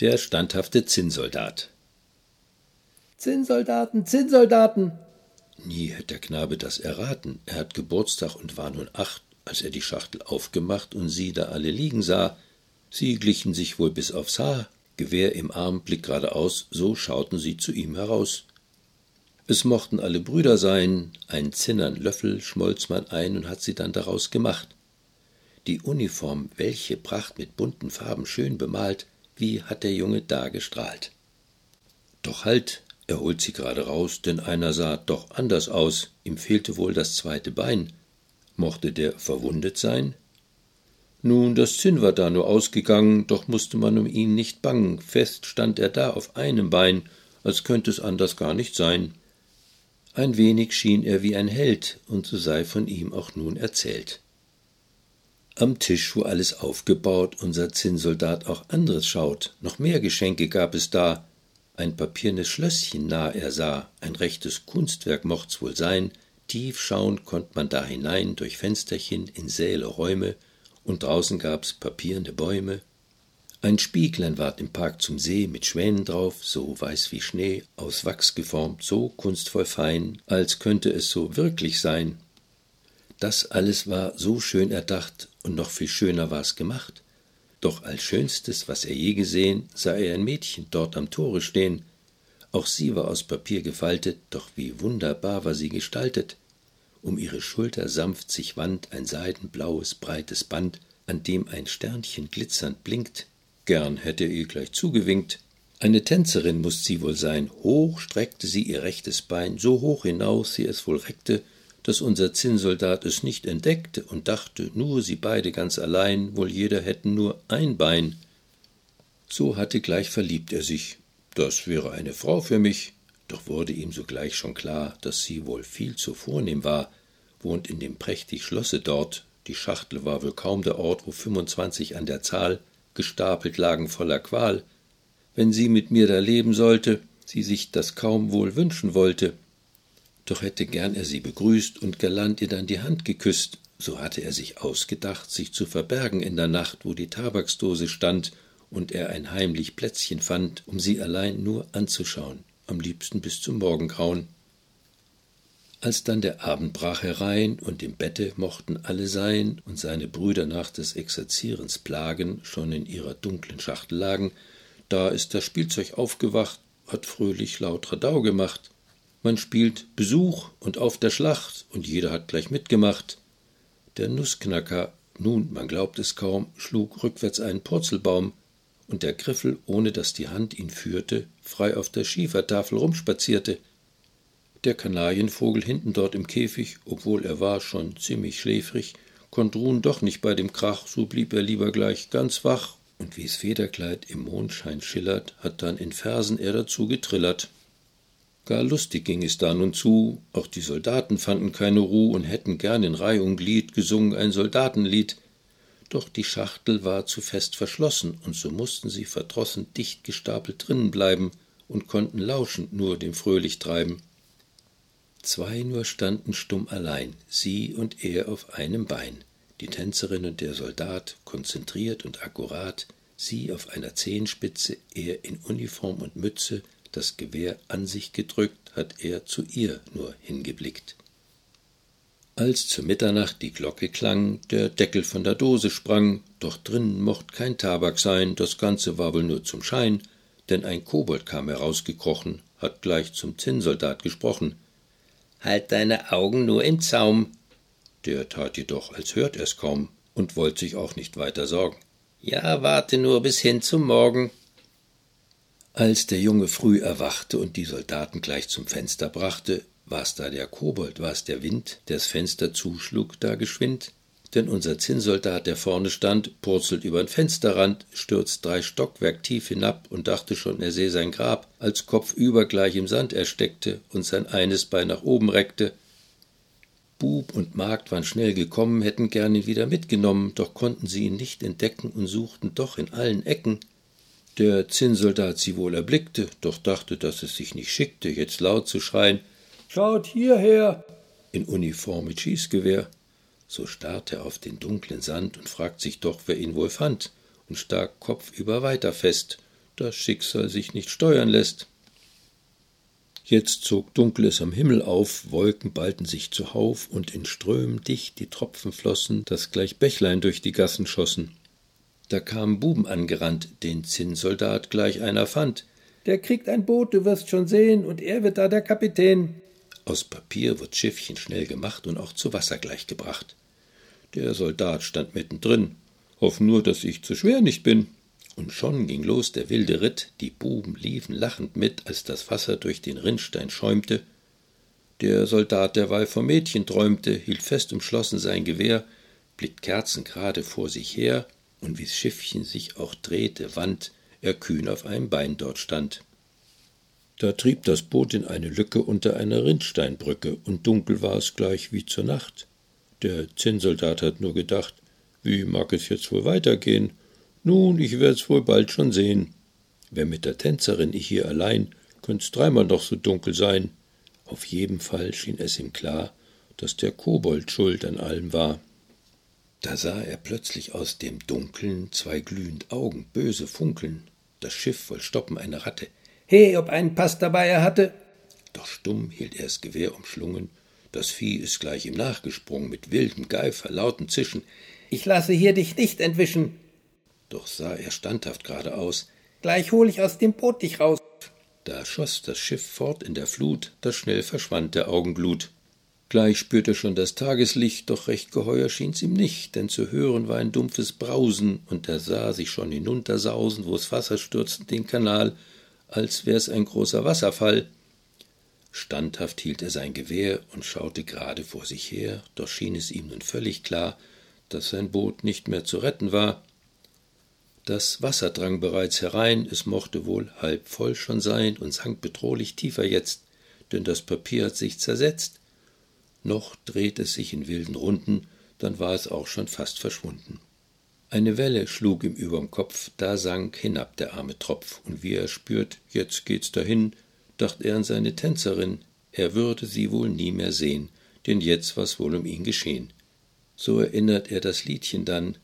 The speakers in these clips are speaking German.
Der standhafte Zinnsoldat. Zinnsoldaten, Zinnsoldaten! Nie hätte der Knabe das erraten. Er hat Geburtstag und war nun acht, als er die Schachtel aufgemacht und sie da alle liegen sah. Sie glichen sich wohl bis aufs Haar, Gewehr im Arm, Blick geradeaus, so schauten sie zu ihm heraus. Es mochten alle Brüder sein, ein zinnern Löffel schmolz man ein und hat sie dann daraus gemacht. Die Uniform, welche Pracht mit bunten Farben schön bemalt, wie hat der Junge da gestrahlt. Doch halt, er holt sie gerade raus, denn einer sah doch anders aus, ihm fehlte wohl das zweite Bein. Mochte der verwundet sein? Nun, das Zinn war da nur ausgegangen, doch musste man um ihn nicht bangen, fest stand er da auf einem Bein, als könnte es anders gar nicht sein. Ein wenig schien er wie ein Held, und so sei von ihm auch nun erzählt. Am Tisch, wo alles aufgebaut, unser Zinnsoldat auch anderes schaut, noch mehr Geschenke gab es da, ein papiernes Schlösschen nah er sah, ein rechtes Kunstwerk mocht's wohl sein, tief schauen konnt man da hinein durch Fensterchen in Säle, Räume, und draußen gab's papierne Bäume. Ein Spieglein ward im Park zum See mit Schwänen drauf, so weiß wie Schnee, aus Wachs geformt, so kunstvoll fein, als könnte es so wirklich sein. Das alles war so schön erdacht, und noch viel schöner war's gemacht. Doch als schönstes, was er je gesehen, sah er ein Mädchen dort am Tore stehen. Auch sie war aus Papier gefaltet, doch wie wunderbar war sie gestaltet. Um ihre Schulter sanft sich wand ein seidenblaues, breites Band, an dem ein Sternchen glitzernd blinkt. Gern hätte er ihr gleich zugewinkt. Eine Tänzerin musst sie wohl sein. Hoch streckte sie ihr rechtes Bein, so hoch hinaus sie es wohl reckte, dass unser Zinnsoldat es nicht entdeckte und dachte, nur sie beide ganz allein, wohl jeder hätten nur ein Bein. So hatte gleich verliebt er sich. Das wäre eine Frau für mich. Doch wurde ihm sogleich schon klar, dass sie wohl viel zu vornehm war, wohnt in dem prächtig Schlosse dort. Die Schachtel war wohl kaum der Ort, wo fünfundzwanzig an der Zahl gestapelt lagen voller Qual. Wenn sie mit mir da leben sollte, sie sich das kaum wohl wünschen wollte, doch hätte gern er sie begrüßt und galant ihr dann die Hand geküsst, so hatte er sich ausgedacht, sich zu verbergen in der Nacht, wo die Tabaksdose stand und er ein heimlich Plätzchen fand, um sie allein nur anzuschauen, am liebsten bis zum Morgengrauen. Als dann der Abend brach herein und im Bette mochten alle sein und seine Brüder nach des Exerzierens plagen schon in ihrer dunklen Schachtel lagen, da ist das Spielzeug aufgewacht, hat fröhlich laut Radau gemacht, man spielt Besuch und auf der Schlacht, und jeder hat gleich mitgemacht. Der Nussknacker, nun, man glaubt es kaum, schlug rückwärts einen Purzelbaum, und der Griffel, ohne dass die Hand ihn führte, frei auf der Schiefertafel rumspazierte. Der Kanarienvogel hinten dort im Käfig, obwohl er war schon ziemlich schläfrig, konnt ruhen doch nicht bei dem Krach, so blieb er lieber gleich ganz wach, und wie's Federkleid im Mondschein schillert, hat dann in Versen er dazu getrillert. Gar lustig ging es da nun zu, auch die Soldaten fanden keine Ruh und hätten gern in Reih und Glied gesungen ein Soldatenlied. Doch die Schachtel war zu fest verschlossen, und so mussten sie verdrossen dicht gestapelt drinnen bleiben und konnten lauschend nur dem fröhlich treiben. Zwei nur standen stumm allein, sie und er auf einem Bein, die Tänzerin und der Soldat, konzentriert und akkurat, sie auf einer Zehenspitze, er in Uniform und Mütze, das Gewehr an sich gedrückt, hat er zu ihr nur hingeblickt. Als zur Mitternacht die Glocke klang, der Deckel von der Dose sprang, doch drinnen mocht kein Tabak sein, das Ganze war wohl nur zum Schein, denn ein Kobold kam herausgekrochen, hat gleich zum Zinnsoldat gesprochen. Halt deine Augen nur im Zaum. Der tat jedoch, als hört er's kaum und wollt sich auch nicht weiter sorgen. Ja, warte nur bis hin zum Morgen. Als der Junge früh erwachte und die Soldaten gleich zum Fenster brachte, war's da der Kobold, war's der Wind, der's Fenster zuschlug da geschwind? Denn unser Zinnsoldat, der vorne stand, purzelt übern Fensterrand, stürzt drei Stockwerk tief hinab und dachte schon, er seh sein Grab, als kopfüber gleich im Sand ersteckte und sein eines Bein nach oben reckte. Bub und Magd waren schnell gekommen, hätten gern ihn wieder mitgenommen, doch konnten sie ihn nicht entdecken und suchten doch in allen Ecken. Der Zinnsoldat sie wohl erblickte, doch dachte, dass es sich nicht schickte, jetzt laut zu schreien Schaut hierher. in Uniform mit Schießgewehr. So starrt er auf den dunklen Sand und fragt sich doch, wer ihn wohl fand, und stark kopfüber weiter fest. das Schicksal sich nicht steuern lässt. Jetzt zog Dunkles am Himmel auf, Wolken ballten sich zuhauf, und in Strömen dicht die Tropfen flossen, dass gleich Bächlein durch die Gassen schossen. Da kamen Buben angerannt, den Zinnsoldat gleich einer fand. Der kriegt ein Boot, du wirst schon sehen, und er wird da der Kapitän. Aus Papier wird Schiffchen schnell gemacht und auch zu Wasser gleich gebracht. Der Soldat stand mittendrin. Hoff nur, dass ich zu schwer nicht bin. Und schon ging los der wilde Ritt, die Buben liefen lachend mit, als das Wasser durch den Rinnstein schäumte. Der Soldat derweil vom Mädchen träumte, hielt fest umschlossen sein Gewehr, blickt kerzengerade vor sich her, und wie's Schiffchen sich auch drehte, wand, er kühn auf einem Bein dort stand. Da trieb das Boot in eine Lücke unter einer Rinnsteinbrücke, und dunkel war es gleich wie zur Nacht. Der Zinnsoldat hat nur gedacht, wie mag es jetzt wohl weitergehen? Nun, ich werd's wohl bald schon sehen. Wär mit der Tänzerin ich hier allein, könnt's dreimal noch so dunkel sein. Auf jeden Fall schien es ihm klar, dass der Kobold schuld an allem war. Da sah er plötzlich aus dem Dunkeln zwei glühend Augen, böse funkeln. Das Schiff woll stoppen eine Ratte. He, ob einen Pass dabei er hatte. Doch stumm hielt er das Gewehr umschlungen. Das Vieh ist gleich ihm nachgesprungen mit wildem Geifer, lauten Zischen. Ich lasse hier dich nicht entwischen. Doch sah er standhaft geradeaus. Gleich hol ich aus dem Boot dich raus. Da schoss das Schiff fort in der Flut, da schnell verschwand der Augenglut. Gleich spürte schon das Tageslicht, doch recht geheuer schien's ihm nicht, denn zu hören war ein dumpfes Brausen, und er sah sich schon hinuntersausen, wo's Wasser stürzte den Kanal, als wär's ein großer Wasserfall. Standhaft hielt er sein Gewehr und schaute gerade vor sich her, doch schien es ihm nun völlig klar, dass sein Boot nicht mehr zu retten war. Das Wasser drang bereits herein, es mochte wohl halb voll schon sein und sank bedrohlich tiefer jetzt, denn das Papier hat sich zersetzt noch drehte es sich in wilden Runden, dann war es auch schon fast verschwunden. Eine Welle schlug ihm überm Kopf, da sank hinab der arme Tropf, und wie er spürt, jetzt geht's dahin, dacht er an seine Tänzerin, er würde sie wohl nie mehr sehen, denn jetzt war's wohl um ihn geschehen. So erinnert er das Liedchen dann,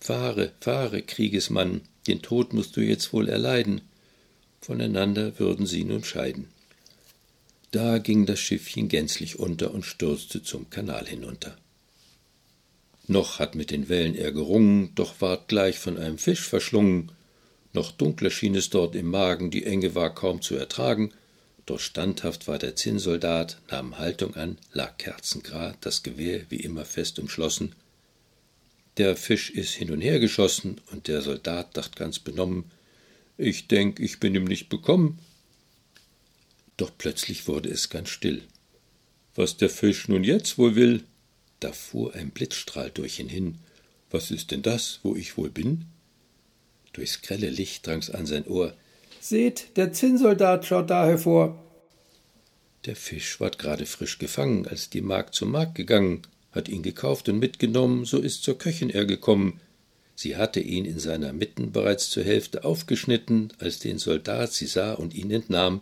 Fahre, fahre, Kriegesmann, den Tod musst du jetzt wohl erleiden, voneinander würden sie nun scheiden. Da ging das Schiffchen gänzlich unter und stürzte zum Kanal hinunter. Noch hat mit den Wellen er gerungen, doch ward gleich von einem Fisch verschlungen. Noch dunkler schien es dort im Magen, die Enge war kaum zu ertragen. Doch standhaft war der Zinnsoldat, nahm Haltung an, lag kerzengrad, das Gewehr wie immer fest umschlossen. Der Fisch ist hin und her geschossen, und der Soldat dacht ganz benommen, ich denk, ich bin ihm nicht bekommen, doch plötzlich wurde es ganz still. Was der Fisch nun jetzt wohl will? Da fuhr ein Blitzstrahl durch ihn hin. Was ist denn das, wo ich wohl bin? Durchs grelle Licht drang's an sein Ohr. Seht, der Zinnsoldat schaut da hervor. Der Fisch ward gerade frisch gefangen, als die Magd zum Markt gegangen, hat ihn gekauft und mitgenommen, so ist zur Köchin er gekommen. Sie hatte ihn in seiner Mitten bereits zur Hälfte aufgeschnitten, als den Soldat sie sah und ihn entnahm,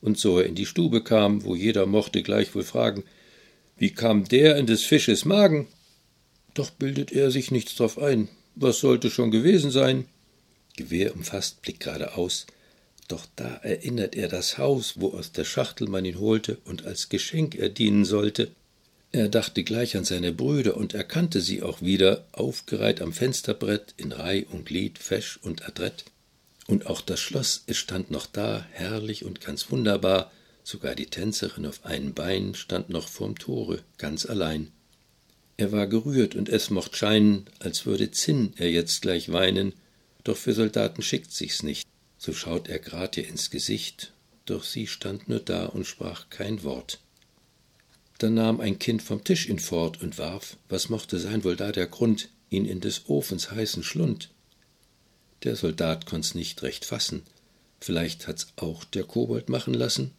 und so er in die Stube kam, wo jeder mochte gleichwohl fragen, wie kam der in des Fisches Magen? Doch bildet er sich nichts drauf ein. Was sollte schon gewesen sein? Gewehr umfasst, Blick geradeaus. Doch da erinnert er das Haus, wo aus der Schachtel man ihn holte und als Geschenk er dienen sollte. Er dachte gleich an seine Brüder und erkannte sie auch wieder, aufgereiht am Fensterbrett, in Reih und Glied, fesch und adrett. Und auch das Schloss, es stand noch da, herrlich und ganz wunderbar, sogar die Tänzerin auf einem Bein stand noch vorm Tore, ganz allein. Er war gerührt, und es mocht scheinen, als würde Zinn er jetzt gleich weinen, doch für Soldaten schickt sich's nicht. So schaut er grad ihr ins Gesicht, doch sie stand nur da und sprach kein Wort. Da nahm ein Kind vom Tisch ihn fort und warf, was mochte sein wohl da der Grund, ihn in des Ofens heißen Schlund. Der Soldat konnt's nicht recht fassen. Vielleicht hat's auch der Kobold machen lassen?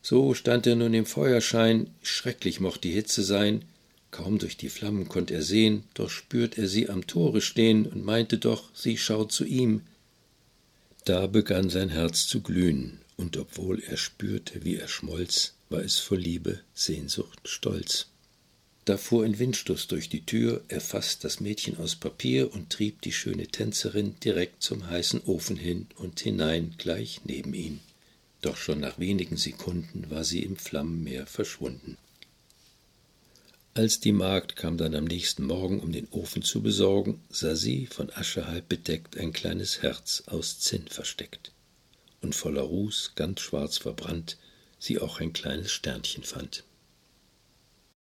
So stand er nun im Feuerschein, schrecklich mocht die Hitze sein, kaum durch die Flammen konnt er sehen, doch spürt er sie am Tore stehen und meinte doch, sie schaut zu ihm. Da begann sein Herz zu glühen, und obwohl er spürte, wie er schmolz, war es vor Liebe, Sehnsucht, Stolz. Da fuhr ein Windstoß durch die Tür, erfasst das Mädchen aus Papier und trieb die schöne Tänzerin direkt zum heißen Ofen hin und hinein gleich neben ihn. Doch schon nach wenigen Sekunden war sie im Flammenmeer verschwunden. Als die Magd kam dann am nächsten Morgen, um den Ofen zu besorgen, sah sie, von Asche halb bedeckt, ein kleines Herz aus Zinn versteckt. Und voller Ruß, ganz schwarz verbrannt, sie auch ein kleines Sternchen fand.